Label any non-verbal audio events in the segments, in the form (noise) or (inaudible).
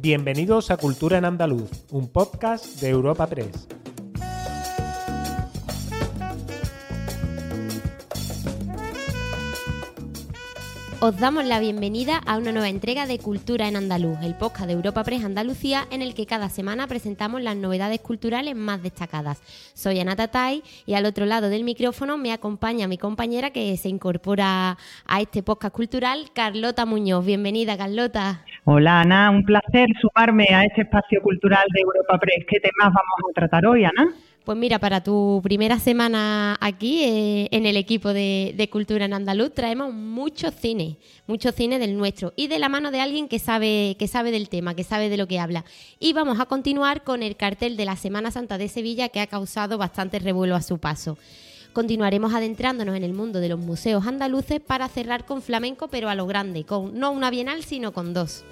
Bienvenidos a Cultura en Andaluz, un podcast de Europa Press. Os damos la bienvenida a una nueva entrega de Cultura en Andaluz, el podcast de Europa Press Andalucía, en el que cada semana presentamos las novedades culturales más destacadas. Soy Ana Tatay y al otro lado del micrófono me acompaña mi compañera que se incorpora a este podcast cultural, Carlota Muñoz. Bienvenida, Carlota. Hola, Ana. Un placer sumarme a este espacio cultural de Europa Press. ¿Qué temas vamos a tratar hoy, Ana? Pues mira, para tu primera semana aquí eh, en el equipo de, Cultura en Andaluz traemos mucho cine, mucho cine del nuestro y de la mano de alguien que sabe, que sabe del tema, que sabe de lo que habla. Y vamos a continuar con el cartel de la Semana Santa de Sevilla que ha causado bastante revuelo a su paso. Continuaremos adentrándonos en el mundo de los museos andaluces para cerrar con flamenco, pero a lo grande, con no una bienal, sino con dos.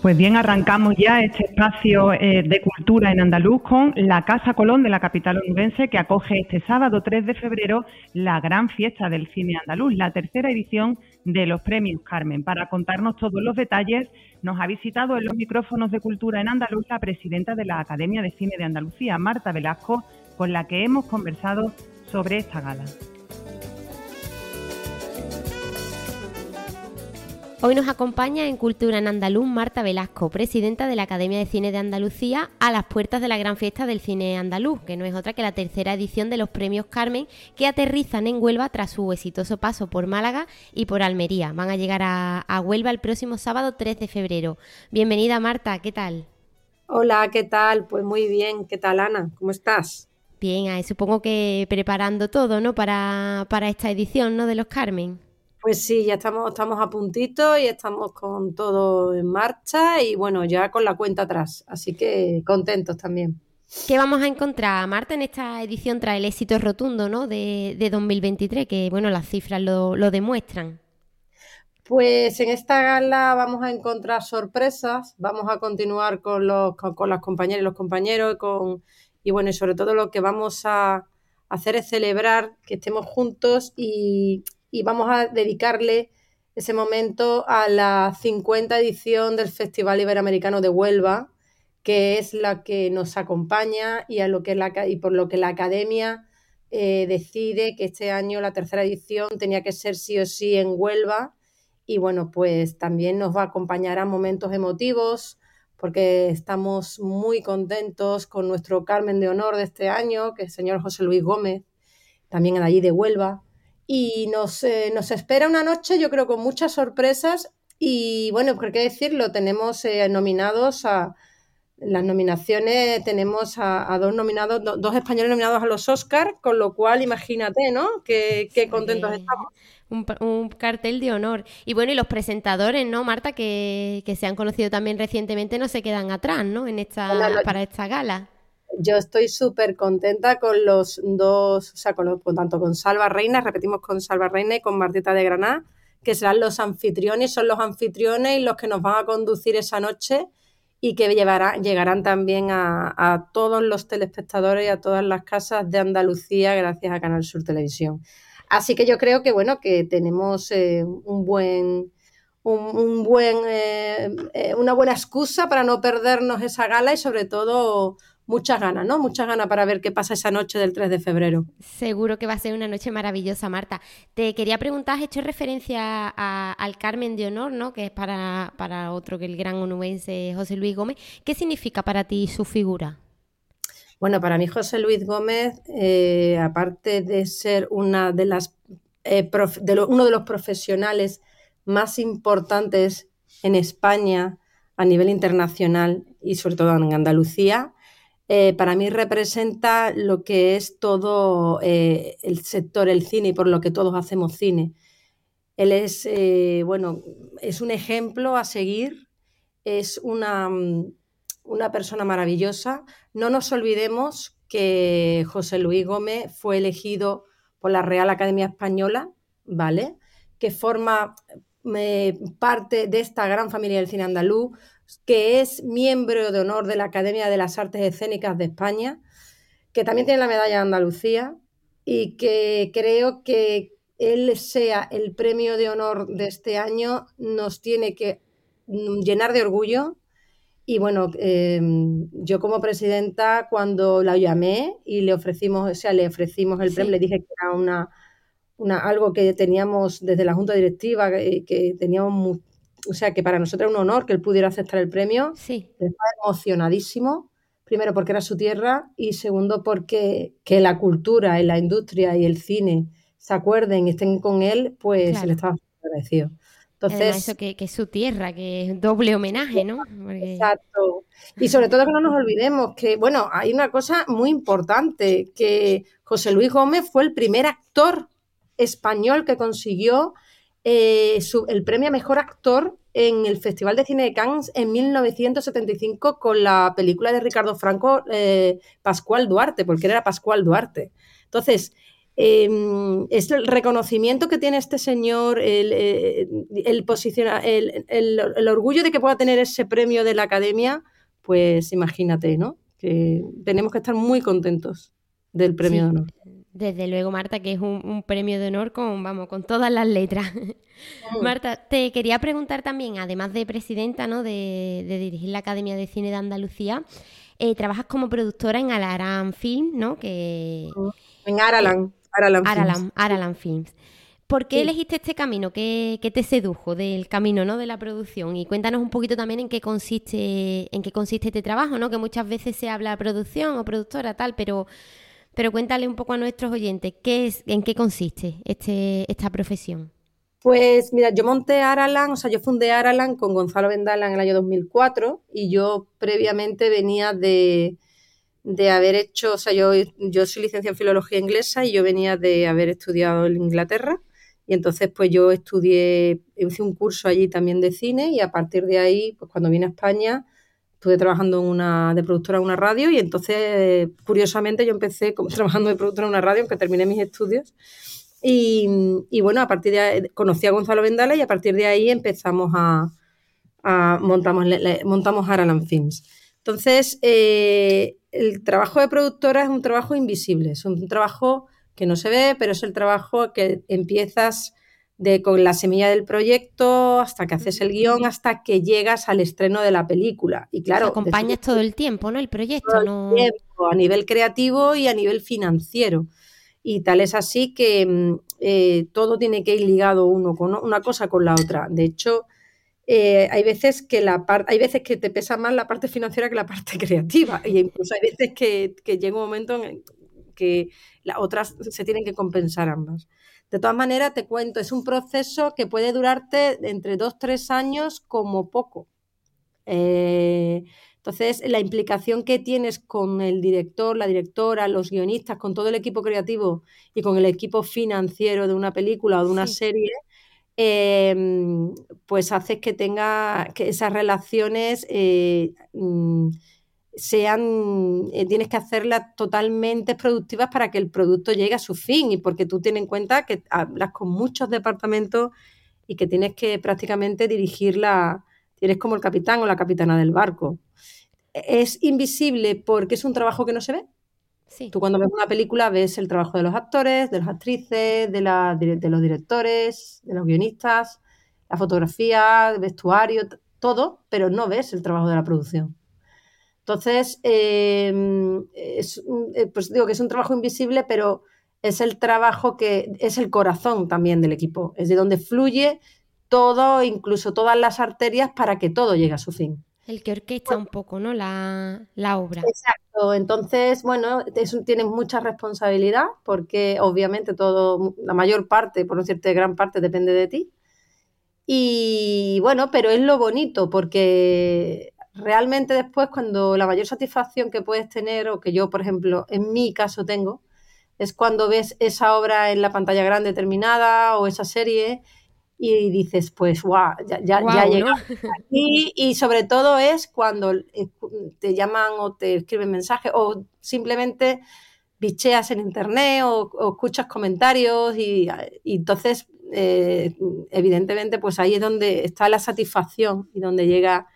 Pues bien, arrancamos ya este espacio eh, de cultura en Andaluz con la Casa Colón de la capital onubense que acoge este sábado 3 de febrero la gran fiesta del cine andaluz, la tercera edición de los premios Carmen. Para contarnos todos los detalles, nos ha visitado en los micrófonos de cultura en Andaluz la presidenta de la Academia de Cine de Andalucía, Marta Velasco, con la que hemos conversado sobre esta gala. Hoy nos acompaña en Cultura en Andaluz Marta Velasco, presidenta de la Academia de Cine de Andalucía, a las puertas de la gran fiesta del cine andaluz, que no es otra que la tercera edición de los premios Carmen, que aterrizan en Huelva tras su exitoso paso por Málaga y por Almería. Van a llegar a, Huelva el próximo sábado 3 de febrero. Bienvenida Marta, ¿qué tal? Hola, ¿qué tal? Pues muy bien, ¿qué tal Ana? ¿Cómo estás? Bien, supongo que preparando todo, ¿no? Para, para esta edición, ¿no? De los Carmen. Pues sí, ya estamos, estamos a puntito y estamos con todo en marcha y bueno, ya con la cuenta atrás, así que contentos también. ¿Qué vamos a encontrar, Marta, en esta edición tras el éxito rotundo ¿no? de, 2023? Que bueno, las cifras lo, demuestran. Pues en esta gala vamos a encontrar sorpresas, vamos a continuar con, los, con, las compañeras y los compañeros con, y bueno, y sobre todo lo que vamos a hacer es celebrar que estemos juntos y, y vamos a dedicarle ese momento a la 50 edición del Festival Iberoamericano de Huelva, que es la que nos acompaña y, a lo que la, y por lo que la academia eh, decide que este año la tercera edición tenía que ser sí o sí en Huelva. Y bueno, pues también nos va a acompañar a momentos emotivos, porque estamos muy contentos con nuestro Carmen de Honor de este año, que es el señor José Luis Gómez, también allí de Huelva y nos, eh, nos espera una noche, yo creo, con muchas sorpresas y bueno, por qué decirlo, tenemos eh, nominados a las nominaciones, tenemos a, dos nominados, dos españoles nominados a los Oscars, con lo cual imagínate, ¿no? Qué, qué contentos estamos. Un, cartel de honor. Y bueno, y los presentadores, ¿no, Marta? Que, que se han conocido también recientemente, no se quedan atrás, ¿no? En esta, para esta gala yo estoy súper contenta con los dos, o sea, con, tanto con Salva Reina, repetimos con Salva Reina y con Martita de Granada, que serán los anfitriones, son los anfitriones y los que nos van a conducir esa noche y que llegarán también a, todos los telespectadores y a todas las casas de Andalucía gracias a Canal Sur Televisión. Así que yo creo que bueno, que tenemos eh, un buen un, buen, eh, eh, una buena excusa para no perdernos esa gala y sobre todo muchas ganas, ¿no? Muchas ganas para ver qué pasa esa noche del 3 de febrero. Seguro que va a ser una noche maravillosa, Marta. Te quería preguntar, has hecho referencia al Carmen de Honor, ¿no? Que es para, para otro que el gran onubense José Luis Gómez. ¿Qué significa para ti su figura? Bueno, para mí José Luis Gómez, eh, aparte de ser una de las, eh, uno de los profesionales más importantes en España a nivel internacional y sobre todo en Andalucía, eh, para mí representa lo que es todo eh, el sector, el cine, y por lo que todos hacemos cine. Él es, eh, bueno, es un ejemplo a seguir, es una, mm, una persona maravillosa. No nos olvidemos que José Luis Gómez fue elegido por la Real Academia Española, ¿vale? Que forma parte de esta gran familia del cine andaluz, que es miembro de honor de la Academia de las Artes Escénicas de España, que también tiene la medalla de Andalucía y que creo que él sea el premio de honor de este año nos tiene que mm, llenar de orgullo. Y bueno, em, yo como presidenta, cuando la llamé y le ofrecimos, o sea, le ofrecimos el premio, le dije que era una, una, algo que teníamos desde la Junta Directiva, que, que teníamos, o sea, que para nosotros era un honor que él pudiera aceptar el premio. Sí. Estaba emocionadísimo primero porque era su tierra y segundo porque que la cultura y la industria y el cine se acuerden y estén con él, pues Claro. se le estaba agradecido. Además, Entonces, eso que, que es su tierra, que es doble homenaje, ¿no? Porque- exacto. Y sobre todo que no nos olvidemos que, bueno, hay una cosa muy importante, que José Luis Gómez fue el primer actor español que consiguió eh, su- el premio a mejor actor en el Festival de Cine de Cannes en 1975 con la película de Ricardo Franco, eh, Pascual Duarte, porque él era Pascual Duarte. Entonces, eh, es el reconocimiento que tiene este señor, el, eh, el, el, el- el orgullo de que pueda tener ese premio de la academia, pues imagínate, ¿no? Que tenemos que estar muy contentos del premio Sí. de honor. Desde luego, Marta, que es un, un premio de honor con, vamos, con todas las letras. Marta, te quería preguntar también, además de presidenta, ¿no? De, de dirigir la Academia de Cine de Andalucía, eh, trabajas como productora en Alaram Film, ¿no? Que En Aralan. Aralan. Films. Aralam, Aralam Films. ¿Por qué Sí. elegiste este camino? ¿Qué, qué te sedujo del camino, ¿no? De la producción. Y cuéntanos un poquito también en qué consiste, en qué consiste este trabajo, ¿no? Que muchas veces se habla producción o productora, tal, pero, pero cuéntale un poco a nuestros oyentes qué es, en qué consiste este, esta profesión. Pues mira, yo monté Aralan, o sea, yo fundé Aralan con Gonzalo Vendala en el año 2004 y yo previamente venía de, de haber hecho, o sea, yo, yo soy licenciada en filología inglesa y yo venía de haber estudiado en Inglaterra y entonces pues yo estudié, hice un curso allí también de cine y a partir de ahí, pues cuando vine a España, estuve trabajando en una, de productora en una radio y entonces, curiosamente, yo empecé como (laughs) trabajando de productora en una radio, aunque terminé mis estudios. Y, y bueno, a partir de ahí conocí a Gonzalo Vendala y a partir de ahí empezamos a, a montamos, montamos Aralan Films. Entonces, eh, el trabajo de productora es un trabajo invisible, es un trabajo que no se ve, pero es el trabajo que empiezas de, con la semilla del proyecto hasta que haces el guion, hasta que llegas al estreno de la película. Y claro, acompañas después- todo el tiempo, ¿no? El proyecto, todo el tiempo, a nivel creativo y a nivel financiero. Y tal es así que mm, eh, todo tiene que ir ligado uno con una cosa con la otra. De hecho, eh, hay veces que la par- hay veces que te pesa más la parte financiera que la parte (laughs) creativa. Y incluso hay veces que, que llega un momento en que las otras se tienen que compensar ambas. De todas maneras, te cuento, es un proceso que puede durarte entre dos, tres años como poco. Eh, entonces, la implicación que tienes con el director, la directora, los guionistas, con todo el equipo creativo y con el equipo financiero de una película o de una Sí. serie, eh, pues haces que tenga que esas relaciones eh, mm, sean, eh, tienes que hacerlas totalmente productivas para que el producto llegue a su fin y porque tú tienes en cuenta que hablas con muchos departamentos y que tienes que prácticamente dirigirla, eres como el capitán o la capitana del barco. Es invisible porque es un trabajo que no se ve. Sí. Tú cuando ves una película ves el trabajo de los actores, de las actrices, de, la- de los directores, de los guionistas, la fotografía, el vestuario, todo, pero no ves el trabajo de la producción. Entonces, eh, es eh, pues digo que es un trabajo invisible, pero es el trabajo que es el corazón también del equipo, es de donde fluye todo, incluso todas las arterias, para que todo llegue a su fin. El que orquesta un poco, ¿no? La, la obra. Exacto, entonces, bueno, tienes mucha responsabilidad porque obviamente todo, la mayor parte, por no decirte gran parte, depende de ti. Y bueno, pero es lo bonito porque realmente después cuando la mayor satisfacción que puedes tener o que yo, por ejemplo, en mi caso tengo, es cuando ves esa obra en la pantalla grande terminada o esa serie y dices, pues, guau, ya, ya, ya y, y sobre todo es cuando eh, te llaman o te escriben mensajes o simplemente bicheas en internet o, o escuchas comentarios y, y entonces eh, evidentemente pues ahí es donde está la satisfacción y donde llega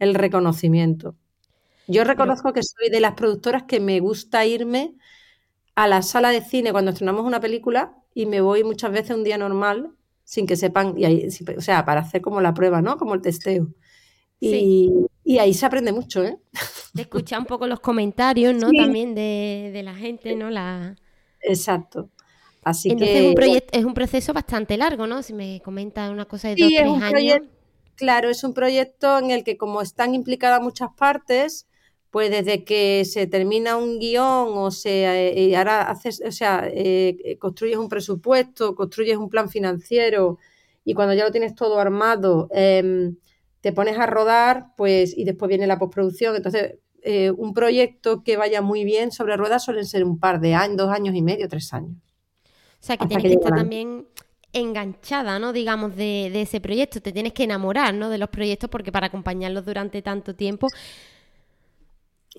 el reconocimiento. Yo reconozco que soy de las productoras que me gusta irme a la sala de cine cuando estrenamos una película y me voy muchas veces un día normal sin que sepan, y ahí, o sea, para hacer como la prueba, ¿no? Como el testeo. Y, ahí se aprende mucho, ¿eh? De escuchar un poco los comentarios, ¿no? También de, la gente, ¿no? La... Exacto. Así Entonces que... Es un, proyecto, es un proceso bastante largo, ¿no? Si me comenta una cosa de dos, tres años. Claro, es un proyecto en el que como están implicadas muchas partes, pues desde que se termina un guion o se ahora haces, o sea, eh, construyes un presupuesto, construyes un plan financiero y cuando ya lo tienes todo armado, em, te pones a rodar, pues, y después viene la postproducción. Entonces, eh, un proyecto que vaya muy bien sobre ruedas suelen ser un par de años, dos años y medio, tres años. O sea, que tienes que, estar también enganchada, ¿no? Digamos, de, ese proyecto. Te tienes que enamorar, ¿no? De los proyectos porque para acompañarlos durante tanto tiempo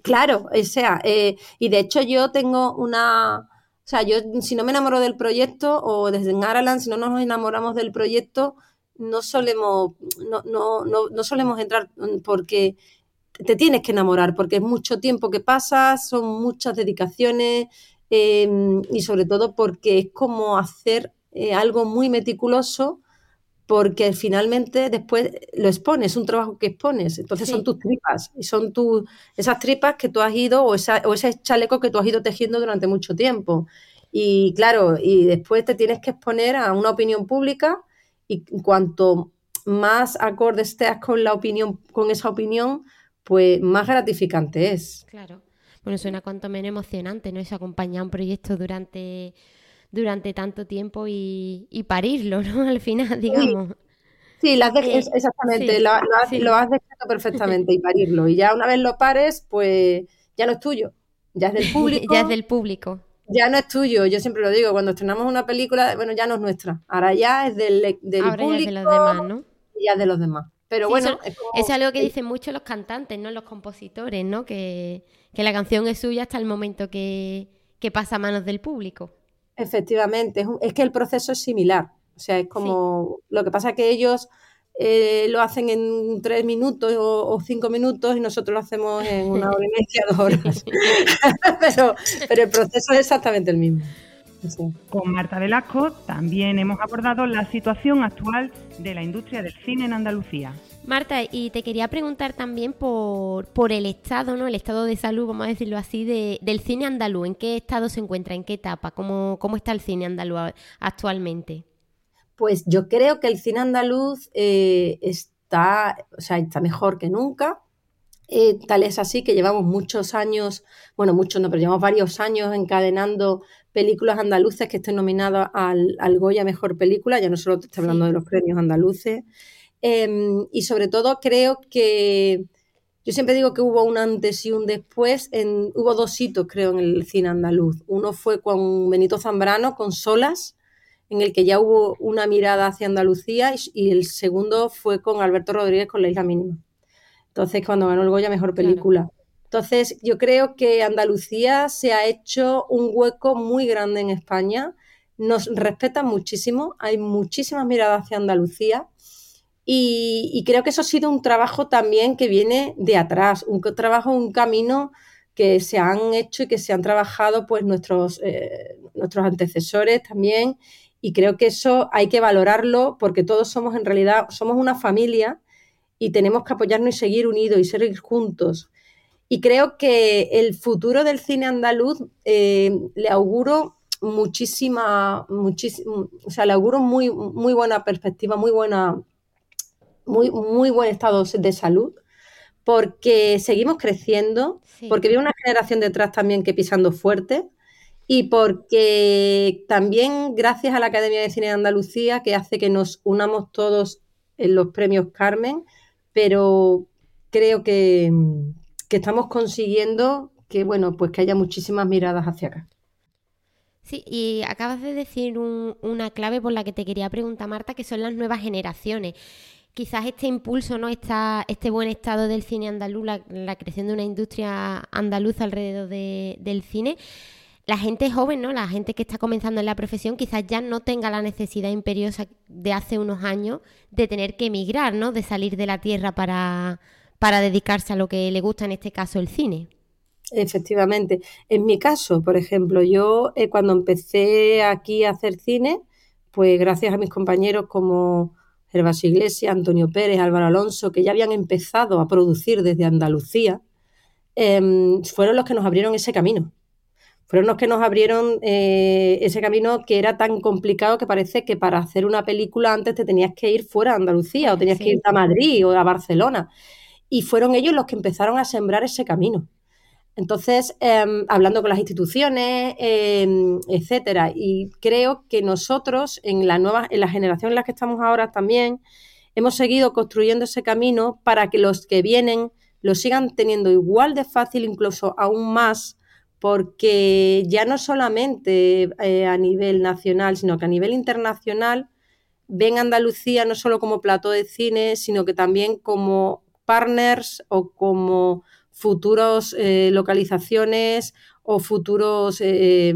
Claro, o sea, eh, y de hecho yo tengo una, o sea, yo si no me enamoro del proyecto o desde en Araland, si no nos enamoramos del proyecto, no solemos, no, no, no, no solemos entrar porque te tienes que enamorar, porque es mucho tiempo que pasas, son muchas dedicaciones em, y sobre todo porque es como hacer eh, algo muy meticuloso porque finalmente después lo expones, es un trabajo que expones, entonces son tus tripas, y son tus, esas tripas que tú has ido, o, esa, o ese chaleco que tú has ido tejiendo durante mucho tiempo. Y claro, y después te tienes que exponer a una opinión pública, y cuanto más acorde estés con la opinión, con esa opinión, pues más gratificante es. Claro. Bueno, suena cuanto menos emocionante, ¿no? Eso acompañar un proyecto durante durante tanto tiempo y, parirlo, ¿no? (laughs) Al final, digamos. Sí, lo exactamente, lo, has, lo has descrito perfectamente y parirlo. Y ya una vez lo pares, pues ya no es tuyo, ya es del público. (laughs) ya es del público. Ya no es tuyo, yo siempre lo digo, cuando estrenamos una película, bueno, ya no es nuestra, ahora ya es del, del ahora público. Ya es de los demás, ¿no? Y ya es de los demás. Pero bueno, es, algo que dicen mucho los cantantes, ¿no? Los compositores, ¿no? Que, que la canción es suya hasta el momento que, que pasa a manos del público. Efectivamente, es, que el proceso es similar. O sea, es como lo que pasa es que ellos eh, lo hacen en tres minutos o, cinco minutos y nosotros lo hacemos en una hora y media, dos horas. (laughs) (laughs) pero, pero el proceso es exactamente el mismo. Con Marta Velasco también hemos abordado la situación actual de la industria del cine en Andalucía. Marta, y te quería preguntar también por, por el estado, ¿no? El estado de salud, vamos a decirlo así, de, del cine andaluz. ¿En qué estado se encuentra? ¿En qué etapa? ¿Cómo, cómo está el cine andaluz actualmente? Pues yo creo que el cine andaluz eh, está, o sea, está mejor que nunca. Eh, tal es así que llevamos muchos años, bueno, muchos no, pero llevamos varios años encadenando películas andaluces que estén nominadas al, al Goya Mejor Película, ya no solo te estoy hablando de los premios andaluces. Em, y sobre todo creo que yo siempre digo que hubo un antes y un después. En, hubo dos hitos, creo, en el cine andaluz. Uno fue con Benito Zambrano, con Solas, en el que ya hubo una mirada hacia Andalucía, y, el segundo fue con Alberto Rodríguez con La Isla Mínima. Entonces, cuando ganó el Goya, mejor película. Entonces, yo creo que Andalucía se ha hecho un hueco muy grande en España. Nos respetan muchísimo, hay muchísimas miradas hacia Andalucía y, creo que eso ha sido un trabajo también que viene de atrás, un trabajo, un camino que se han hecho y que se han trabajado pues nuestros, eh, nuestros antecesores también. Y creo que eso hay que valorarlo porque todos somos en realidad, somos una familia y tenemos que apoyarnos y seguir unidos y seguir juntos. Y creo que el futuro del cine andaluz eh, le auguro muchísima, muchísima, o sea, le auguro muy, muy buena perspectiva, muy buena muy, muy buen estado de salud, porque seguimos creciendo, porque viene una generación detrás también que pisando fuerte y porque también gracias a la Academia de Cine de Andalucía que hace que nos unamos todos en los premios Carmen, pero creo que, que estamos consiguiendo que bueno, pues que haya muchísimas miradas hacia acá. Sí, y acabas de decir una clave por la que te quería preguntar, Marta, que son las nuevas generaciones quizás este impulso, ¿no? Esta, este buen estado del cine andaluz, la, creación de una industria andaluza alrededor del cine, la gente joven, ¿no? La gente que está comenzando en la profesión quizás ya no tenga la necesidad imperiosa de hace unos años de tener que emigrar, ¿no? De salir de la tierra para, para dedicarse a lo que le gusta, en este caso el cine. Efectivamente. En mi caso, por ejemplo, yo eh, cuando empecé aquí a hacer cine, pues gracias a mis compañeros como Gervasio Iglesias, Antonio Pérez, Álvaro Alonso, que ya habían empezado a producir desde Andalucía, em, fueron los que nos abrieron ese camino. Fueron los que nos abrieron eh, ese camino que era tan complicado que parece que para hacer una película antes te tenías que ir fuera de Andalucía o tenías que ir a Madrid o a Barcelona. Y fueron ellos los que empezaron a sembrar ese camino. Entonces, em, hablando con las instituciones, em, etcétera, y creo que nosotros, en la nueva, en la generación en la que estamos ahora también, hemos seguido construyendo ese camino para que los que vienen lo sigan teniendo igual de fácil, incluso aún más, porque ya no solamente eh, a nivel nacional, sino que a nivel internacional ven Andalucía no solo como plato de cine, sino que también como partners o como futuros eh, localizaciones o futuros eh,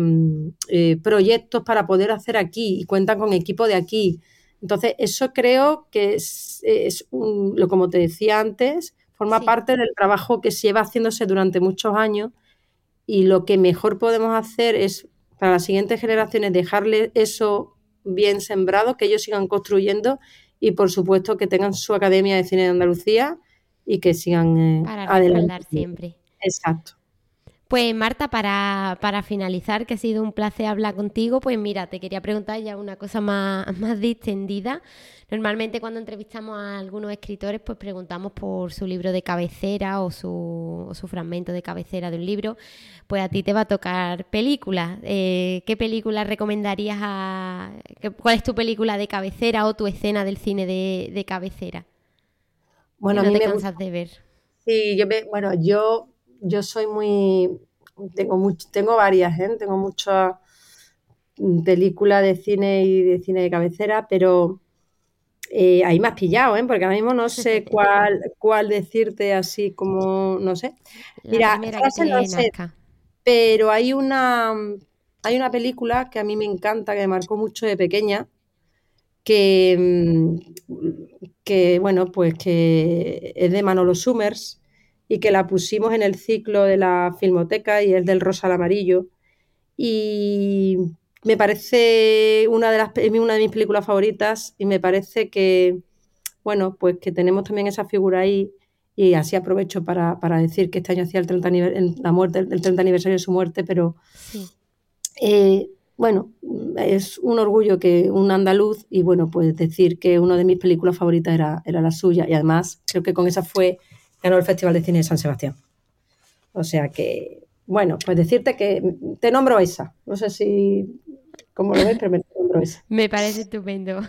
eh, proyectos para poder hacer aquí y cuentan con equipo de aquí. Entonces, eso creo que es, lo como te decía antes, forma parte del trabajo que se lleva haciéndose durante muchos años y lo que mejor podemos hacer es para las siguientes generaciones dejarle eso bien sembrado, que ellos sigan construyendo y por supuesto que tengan su Academia de Cine de Andalucía y que sigan eh, para adelante. siempre. Exacto. Pues Marta, para, para, finalizar, que ha sido un placer hablar contigo, pues mira, te quería preguntar ya una cosa más, más distendida. Normalmente cuando entrevistamos a algunos escritores, pues preguntamos por su libro de cabecera o su, su fragmento de cabecera de un libro. Pues a ti te va a tocar película. Eh, ¿Qué película recomendarías a... ¿Cuál es tu película de cabecera o tu escena del cine de, de cabecera? Bueno, no a mí te me cansas de ver. Sí, yo me, bueno, yo, yo soy muy, tengo mucho, tengo varias, ¿eh? tengo muchas películas de cine y de cine de cabecera, pero eh, ahí me has pillado, ¿eh? porque ahora mismo no sé (laughs) cuál, cuál decirte así como, no sé. Mira, no sé, pero hay una, hay una película que a mí me encanta, que me marcó mucho de pequeña, que, mm, que, bueno, pues que es de Manolo Summers y que la pusimos en el ciclo de la Filmoteca y es del Rosa al Amarillo. Y me parece una de, las, una de mis películas favoritas y me parece que, bueno, pues que tenemos también esa figura ahí y así aprovecho para, decir que este año hacía el 30 la muerte, el 30 aniversario de su muerte, pero eh, bueno, es un orgullo que un andaluz y bueno, pues decir que una de mis películas favoritas era, era la suya y además creo que con esa fue, ganó el Festival de Cine de San Sebastián. O sea que, bueno, pues decirte que te nombro esa. No sé si, como lo ves, pero me nombro esa. (laughs) Me parece estupendo.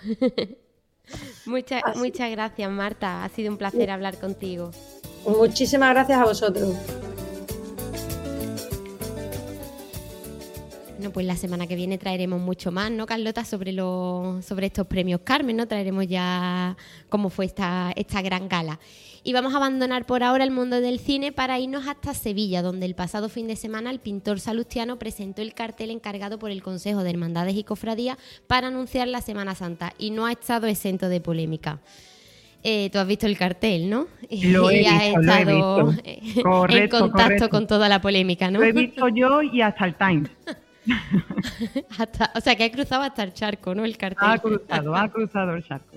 (laughs) muchas, muchas gracias, Marta. Ha sido un placer hablar contigo. Muchísimas gracias a vosotros. Pues la semana que viene traeremos mucho más, ¿no, Carlota? Sobre, los, sobre estos premios Carmen, ¿no? Traeremos ya cómo fue esta, esta gran gala. Y vamos a abandonar por ahora el mundo del cine para irnos hasta Sevilla, donde el pasado fin de semana el pintor salustiano presentó el cartel encargado por el Consejo de Hermandades y Cofradías para anunciar la Semana Santa y no ha estado exento de polémica. Eh, tú has visto el cartel, ¿no? Lo (laughs) he y has estado (laughs) en contacto con toda la polémica, ¿no? Lo he visto yo y hasta el Times. (laughs) (laughs) o sea, que ha cruzado hasta el charco, ¿no? El cartel. Ha cruzado, ha cruzado el charco.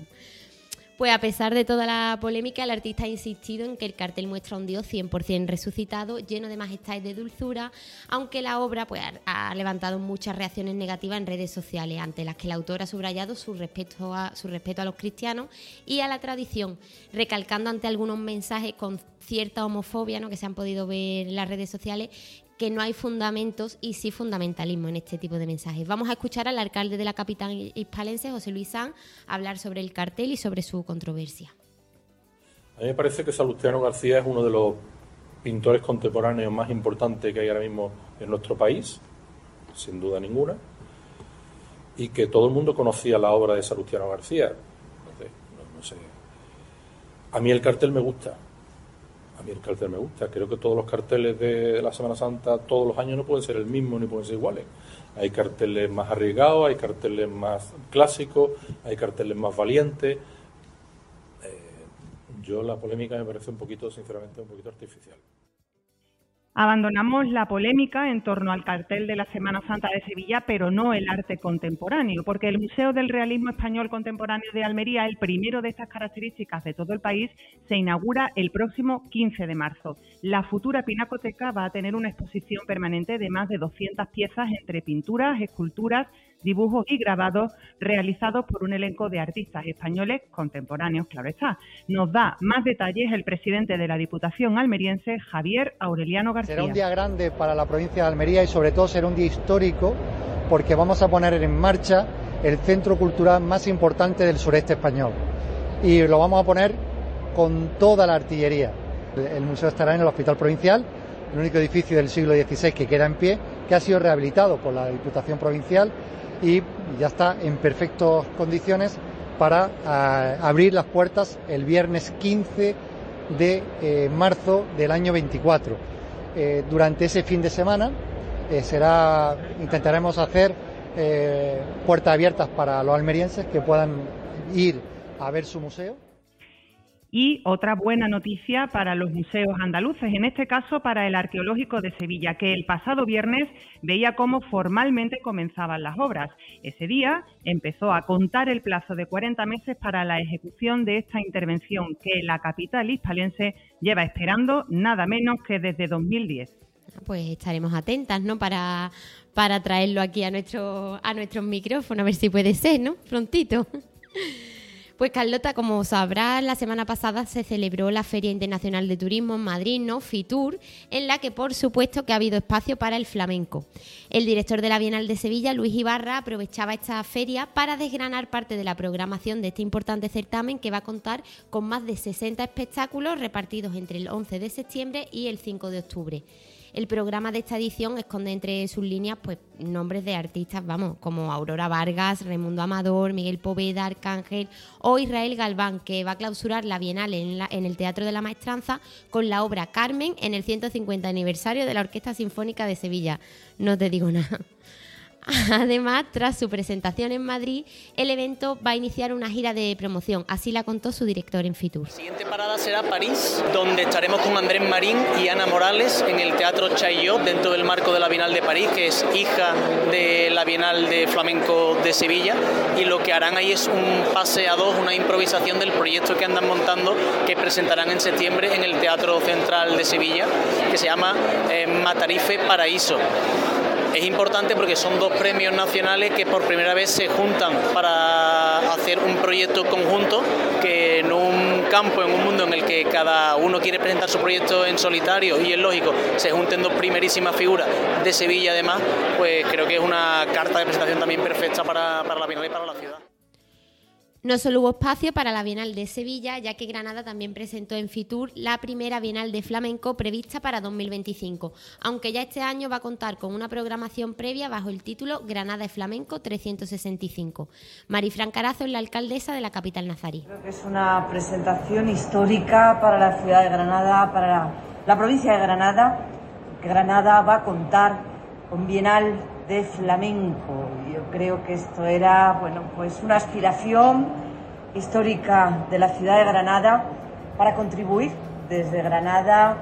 Pues a pesar de toda la polémica, el artista ha insistido en que el cartel muestra un Dios 100% resucitado, lleno de majestad y de dulzura, aunque la obra pues, ha levantado muchas reacciones negativas en redes sociales, ante las que el autor ha subrayado su respeto, a, su respeto a los cristianos y a la tradición, recalcando ante algunos mensajes con cierta homofobia ¿no? que se han podido ver en las redes sociales que no hay fundamentos y sí fundamentalismo en este tipo de mensajes. Vamos a escuchar al alcalde de la capital hispalense, José Luis San, hablar sobre el cartel y sobre su controversia. A mí me parece que Salustiano García es uno de los pintores contemporáneos más importantes que hay ahora mismo en nuestro país, sin duda ninguna, y que todo el mundo conocía la obra de Salustiano García. no sé. A mí el cartel me gusta, a mí el cartel me gusta. Creo que todos los carteles de la Semana Santa todos los años no pueden ser el mismo ni pueden ser iguales. Hay carteles más arriesgados, hay carteles más clásicos, hay carteles más valientes. Eh, yo la polémica me parece un poquito, sinceramente, un poquito artificial. Abandonamos la polémica en torno al cartel de la Semana Santa de Sevilla, pero no el arte contemporáneo, porque el Museo del Realismo Español Contemporáneo de Almería, el primero de estas características de todo el país, se inaugura el próximo 15 de marzo. La futura pinacoteca va a tener una exposición permanente de más de 200 piezas entre pinturas, esculturas, dibujos y grabados realizados por un elenco de artistas españoles contemporáneos, claro está. Nos da más detalles el presidente de la Diputación almeriense, Javier Aureliano García. Será un día grande para la provincia de Almería y sobre todo será un día histórico porque vamos a poner en marcha el centro cultural más importante del sureste español. Y lo vamos a poner con toda la artillería. El museo estará en el Hospital Provincial, el único edificio del siglo XVI que queda en pie, que ha sido rehabilitado por la Diputación Provincial y ya está en perfectas condiciones para eh, abrir las puertas el viernes 15 de eh, marzo del año 24. Eh, durante ese fin de semana será, intentaremos hacer puertas abiertas para los almerienses que puedan ir a ver su museo. Y otra buena noticia para los museos andaluces, en este caso para el Arqueológico de Sevilla, que el pasado viernes veía cómo formalmente comenzaban las obras. Ese día empezó a contar el plazo de 40 meses para la ejecución de esta intervención que la capital hispalense lleva esperando nada menos que desde 2010. Pues estaremos atentas, ¿no? Para, para traerlo aquí a nuestro, a nuestros micrófonos, a ver si puede ser, ¿no? Prontito. Pues Carlota, como sabrás, la semana pasada se celebró la Feria Internacional de Turismo en Madrid, ¿no? FITUR, en la que por supuesto que ha habido espacio para el flamenco. El director de la Bienal de Sevilla, Luis Ibarra, aprovechaba esta feria para desgranar parte de la programación de este importante certamen que va a contar con más de 60 espectáculos repartidos entre el 11 de septiembre y el 5 de octubre. El programa de esta edición esconde entre sus líneas pues nombres de artistas, vamos, como Aurora Vargas, Raimundo Amador, Miguel Poveda, Arcángel o Israel Galván, que va a clausurar la Bienal en, en el Teatro de la Maestranza con la obra Carmen en el 150 aniversario de la Orquesta Sinfónica de Sevilla. No te digo nada. (laughs) Además, tras su presentación en Madrid, el evento va a iniciar una gira de promoción, así la contó su director en Fitur. La siguiente parada será París, donde estaremos con Andrés Marín y Ana Morales en el Teatro Chaillot, dentro del marco de la Bienal de París, que es hija de la Bienal de Flamenco de Sevilla, y lo que harán ahí es un pase a dos, una improvisación del proyecto que andan montando, que presentarán en septiembre en el Teatro Central de Sevilla, que se llama eh, Matarife Paraíso. Es importante porque son dos premios nacionales que por primera vez se juntan para hacer un proyecto conjunto que en un campo, en un mundo en el que cada uno quiere presentar su proyecto en solitario y es lógico, se junten dos primerísimas figuras de Sevilla además, pues creo que es una carta de presentación también perfecta para, para la Bienal y para la ciudad. No solo hubo espacio para la Bienal de Sevilla, ya que Granada también presentó en Fitur la primera Bienal de Flamenco prevista para 2025, aunque ya este año va a contar con una programación previa bajo el título Granada de Flamenco 365. Marifran Carazo es la alcaldesa de la capital nazarí. Creo que es una presentación histórica para la ciudad de Granada, para la provincia de Granada, Granada va a contar con Bienal de flamenco. Yo creo que esto era, bueno, pues una aspiración histórica de la ciudad de Granada para contribuir desde Granada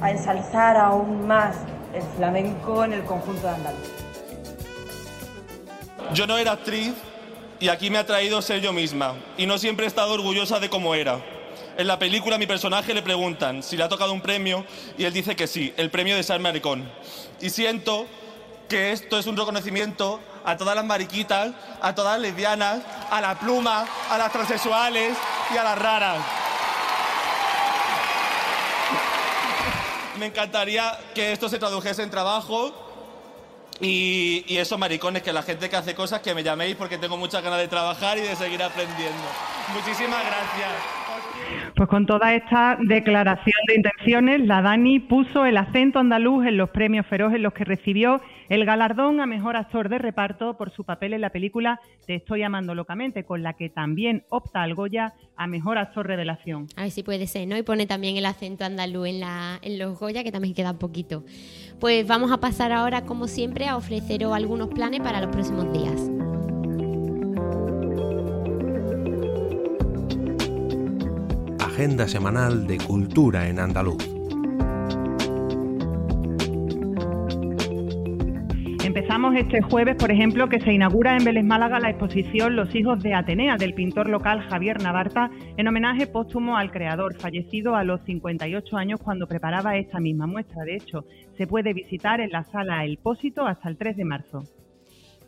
a ensalzar aún más el flamenco en el conjunto de Andalucía. Yo no era actriz y aquí me ha traído ser yo misma y no siempre he estado orgullosa de cómo era. En la película a mi personaje le preguntan si le ha tocado un premio y él dice que sí, el premio de ser maricón. Y siento que esto es un reconocimiento a todas las mariquitas, a todas las lesbianas, a la pluma, a las transexuales y a las raras. Me encantaría que esto se tradujese en trabajo y, y esos maricones, que la gente que hace cosas, que me llaméis porque tengo muchas ganas de trabajar y de seguir aprendiendo. Muchísimas gracias. Pues con toda esta declaración de intenciones, la Dani puso el acento andaluz en los premios Feroz en los que recibió el galardón a mejor actor de reparto por su papel en la película Te estoy amando locamente, con la que también opta al Goya a mejor actor revelación. A ver si puede ser, ¿no? Y pone también el acento andaluz en, la, en los Goya, que también queda un poquito. Pues vamos a pasar ahora, como siempre, a ofreceros algunos planes para los próximos días. agenda semanal de cultura en andaluz. Empezamos este jueves, por ejemplo, que se inaugura en Vélez Málaga la exposición Los hijos de Atenea del pintor local Javier Navarta en homenaje póstumo al creador, fallecido a los 58 años cuando preparaba esta misma muestra. De hecho, se puede visitar en la sala El Pósito hasta el 3 de marzo.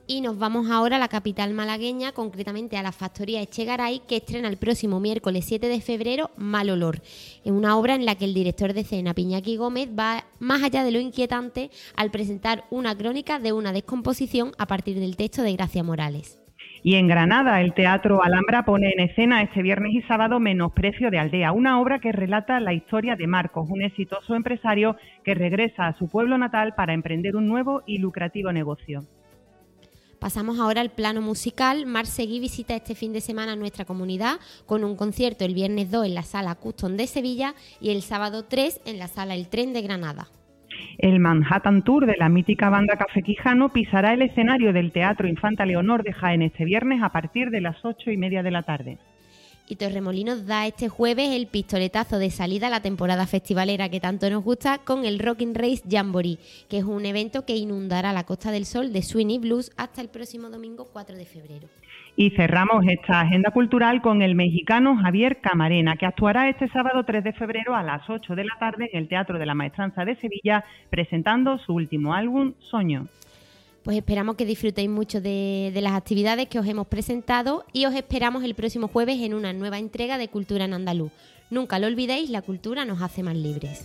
Y nos vamos ahora a la capital malagueña, concretamente a la Factoría Echegaray, que estrena el próximo miércoles 7 de febrero Mal Olor. Es una obra en la que el director de escena, Piñaki Gómez, va más allá de lo inquietante al presentar una crónica de una descomposición a partir del texto de Gracia Morales. Y en Granada, el Teatro Alhambra pone en escena este viernes y sábado Menosprecio de Aldea, una obra que relata la historia de Marcos, un exitoso empresario que regresa a su pueblo natal para emprender un nuevo y lucrativo negocio. Pasamos ahora al plano musical. Mar Seguí visita este fin de semana nuestra comunidad con un concierto el viernes 2 en la sala Custom de Sevilla y el sábado 3 en la sala El Tren de Granada. El Manhattan Tour de la mítica banda Café Quijano pisará el escenario del Teatro Infanta Leonor de Jaén este viernes a partir de las ocho y media de la tarde. Y Torremolinos da este jueves el pistoletazo de salida a la temporada festivalera que tanto nos gusta con el Rocking Race Jamboree, que es un evento que inundará la Costa del Sol de Sweeney Blues hasta el próximo domingo 4 de febrero. Y cerramos esta agenda cultural con el mexicano Javier Camarena, que actuará este sábado 3 de febrero a las 8 de la tarde en el Teatro de la Maestranza de Sevilla, presentando su último álbum, Soño. Pues esperamos que disfrutéis mucho de, las actividades que os hemos presentado y os esperamos el próximo jueves en una nueva entrega de Cultura en Andaluz. Nunca lo olvidéis, la cultura nos hace más libres.